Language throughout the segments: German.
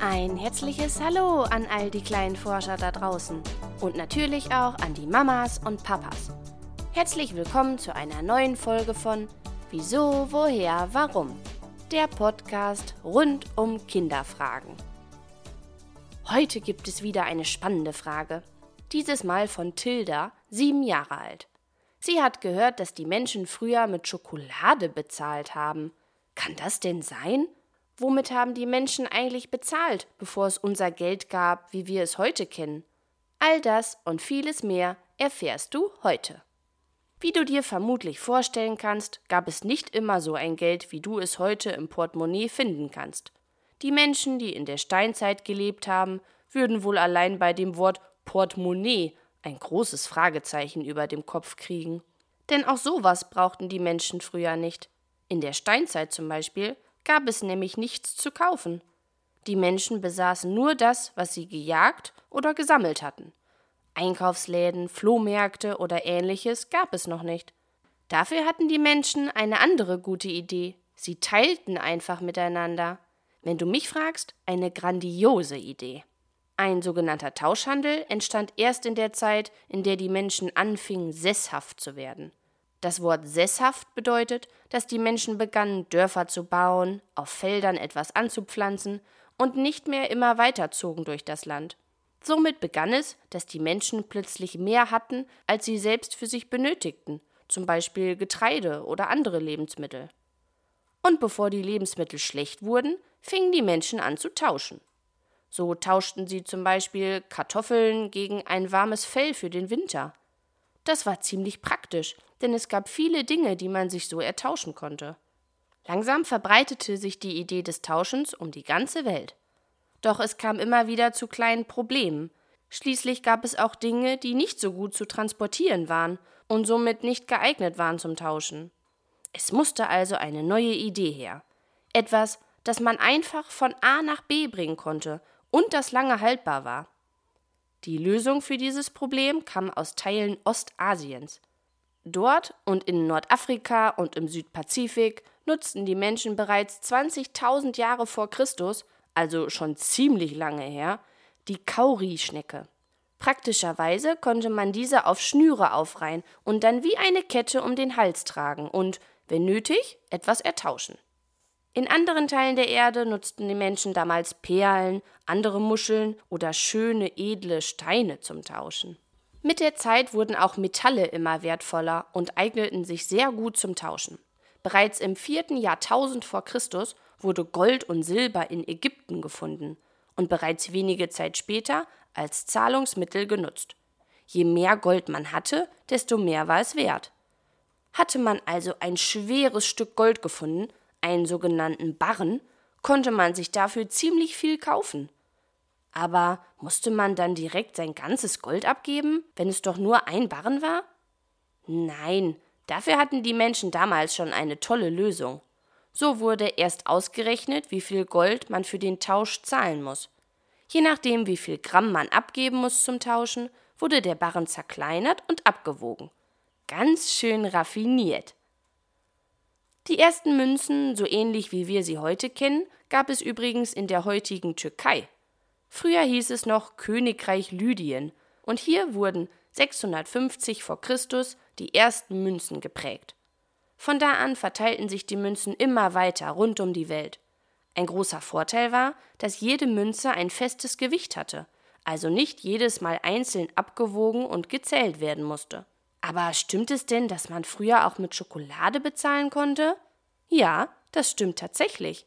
Ein herzliches Hallo an all die kleinen Forscher da draußen und natürlich auch an die Mamas und Papas. Herzlich willkommen zu einer neuen Folge von Wieso, woher, warum? Der Podcast rund um Kinderfragen. Heute gibt es wieder eine spannende Frage. Dieses Mal von Tilda, sieben Jahre alt. Sie hat gehört, dass die Menschen früher mit Schokolade bezahlt haben. Kann das denn sein? Womit haben die Menschen eigentlich bezahlt, bevor es unser Geld gab, wie wir es heute kennen? All das und vieles mehr erfährst du heute. Wie du dir vermutlich vorstellen kannst, gab es nicht immer so ein Geld, wie du es heute im Portemonnaie finden kannst. Die Menschen, die in der Steinzeit gelebt haben, würden wohl allein bei dem Wort Portemonnaie ein großes Fragezeichen über dem Kopf kriegen. Denn auch sowas brauchten die Menschen früher nicht. In der Steinzeit zum Beispiel gab es nämlich nichts zu kaufen. Die Menschen besaßen nur das, was sie gejagt oder gesammelt hatten. Einkaufsläden, Flohmärkte oder ähnliches gab es noch nicht. Dafür hatten die Menschen eine andere gute Idee. Sie teilten einfach miteinander. Wenn du mich fragst, eine grandiose Idee. Ein sogenannter Tauschhandel entstand erst in der Zeit, in der die Menschen anfingen, sesshaft zu werden. Das Wort sesshaft bedeutet, dass die Menschen begannen, Dörfer zu bauen, auf Feldern etwas anzupflanzen und nicht mehr immer weiterzogen durch das Land. Somit begann es, dass die Menschen plötzlich mehr hatten, als sie selbst für sich benötigten, zum Beispiel Getreide oder andere Lebensmittel. Und bevor die Lebensmittel schlecht wurden, fingen die Menschen an zu tauschen. So tauschten sie zum Beispiel Kartoffeln gegen ein warmes Fell für den Winter das war ziemlich praktisch, denn es gab viele Dinge, die man sich so ertauschen konnte. Langsam verbreitete sich die Idee des Tauschens um die ganze Welt. Doch es kam immer wieder zu kleinen Problemen. Schließlich gab es auch Dinge, die nicht so gut zu transportieren waren und somit nicht geeignet waren zum Tauschen. Es musste also eine neue Idee her. Etwas, das man einfach von A nach B bringen konnte und das lange haltbar war. Die Lösung für dieses Problem kam aus Teilen Ostasiens. Dort und in Nordafrika und im Südpazifik nutzten die Menschen bereits 20.000 Jahre vor Christus, also schon ziemlich lange her, die Kauri-Schnecke. Praktischerweise konnte man diese auf Schnüre aufreihen und dann wie eine Kette um den Hals tragen und, wenn nötig, etwas ertauschen. In anderen Teilen der Erde nutzten die Menschen damals Perlen, andere Muscheln oder schöne, edle Steine zum Tauschen. Mit der Zeit wurden auch Metalle immer wertvoller und eigneten sich sehr gut zum Tauschen. Bereits im vierten Jahrtausend vor Christus wurde Gold und Silber in Ägypten gefunden und bereits wenige Zeit später als Zahlungsmittel genutzt. Je mehr Gold man hatte, desto mehr war es wert. Hatte man also ein schweres Stück Gold gefunden, einen sogenannten Barren, konnte man sich dafür ziemlich viel kaufen. Aber musste man dann direkt sein ganzes Gold abgeben, wenn es doch nur ein Barren war? Nein, dafür hatten die Menschen damals schon eine tolle Lösung. So wurde erst ausgerechnet, wie viel Gold man für den Tausch zahlen muss. Je nachdem, wie viel Gramm man abgeben muss zum Tauschen, wurde der Barren zerkleinert und abgewogen. Ganz schön raffiniert. Die ersten Münzen, so ähnlich wie wir sie heute kennen, gab es übrigens in der heutigen Türkei. Früher hieß es noch Königreich Lydien, und hier wurden 650 vor Christus die ersten Münzen geprägt. Von da an verteilten sich die Münzen immer weiter rund um die Welt. Ein großer Vorteil war, dass jede Münze ein festes Gewicht hatte, also nicht jedes Mal einzeln abgewogen und gezählt werden musste. Aber stimmt es denn, dass man früher auch mit Schokolade bezahlen konnte? Ja, das stimmt tatsächlich.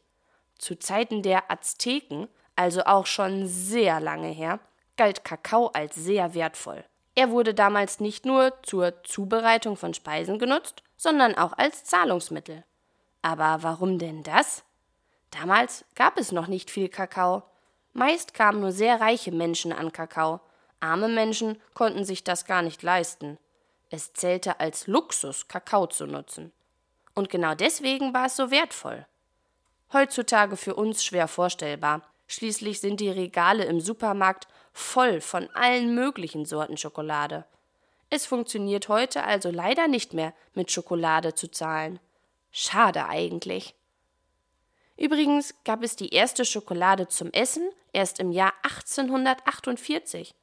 Zu Zeiten der Azteken, also auch schon sehr lange her, galt Kakao als sehr wertvoll. Er wurde damals nicht nur zur Zubereitung von Speisen genutzt, sondern auch als Zahlungsmittel. Aber warum denn das? Damals gab es noch nicht viel Kakao. Meist kamen nur sehr reiche Menschen an Kakao. Arme Menschen konnten sich das gar nicht leisten. Es zählte als Luxus, Kakao zu nutzen. Und genau deswegen war es so wertvoll. Heutzutage für uns schwer vorstellbar. Schließlich sind die Regale im Supermarkt voll von allen möglichen Sorten Schokolade. Es funktioniert heute also leider nicht mehr, mit Schokolade zu zahlen. Schade eigentlich. Übrigens gab es die erste Schokolade zum Essen erst im Jahr 1848.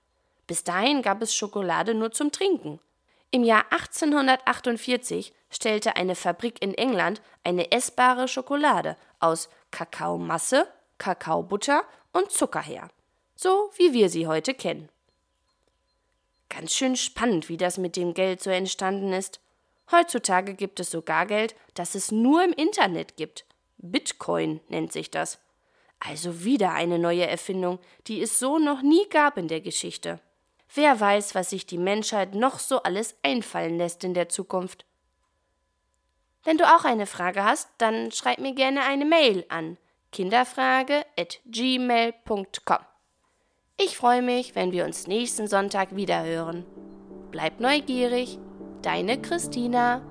Bis dahin gab es Schokolade nur zum Trinken. Im Jahr 1848 stellte eine Fabrik in England eine essbare Schokolade aus Kakaomasse, Kakaobutter und Zucker her. So wie wir sie heute kennen. Ganz schön spannend, wie das mit dem Geld so entstanden ist. Heutzutage gibt es sogar Geld, das es nur im Internet gibt. Bitcoin nennt sich das. Also wieder eine neue Erfindung, die es so noch nie gab in der Geschichte. Wer weiß, was sich die Menschheit noch so alles einfallen lässt in der Zukunft. Wenn du auch eine Frage hast, dann schreib mir gerne eine Mail an kinderfrage@gmail.com. Ich freue mich, wenn wir uns nächsten Sonntag wieder hören. Bleib neugierig, deine Christina.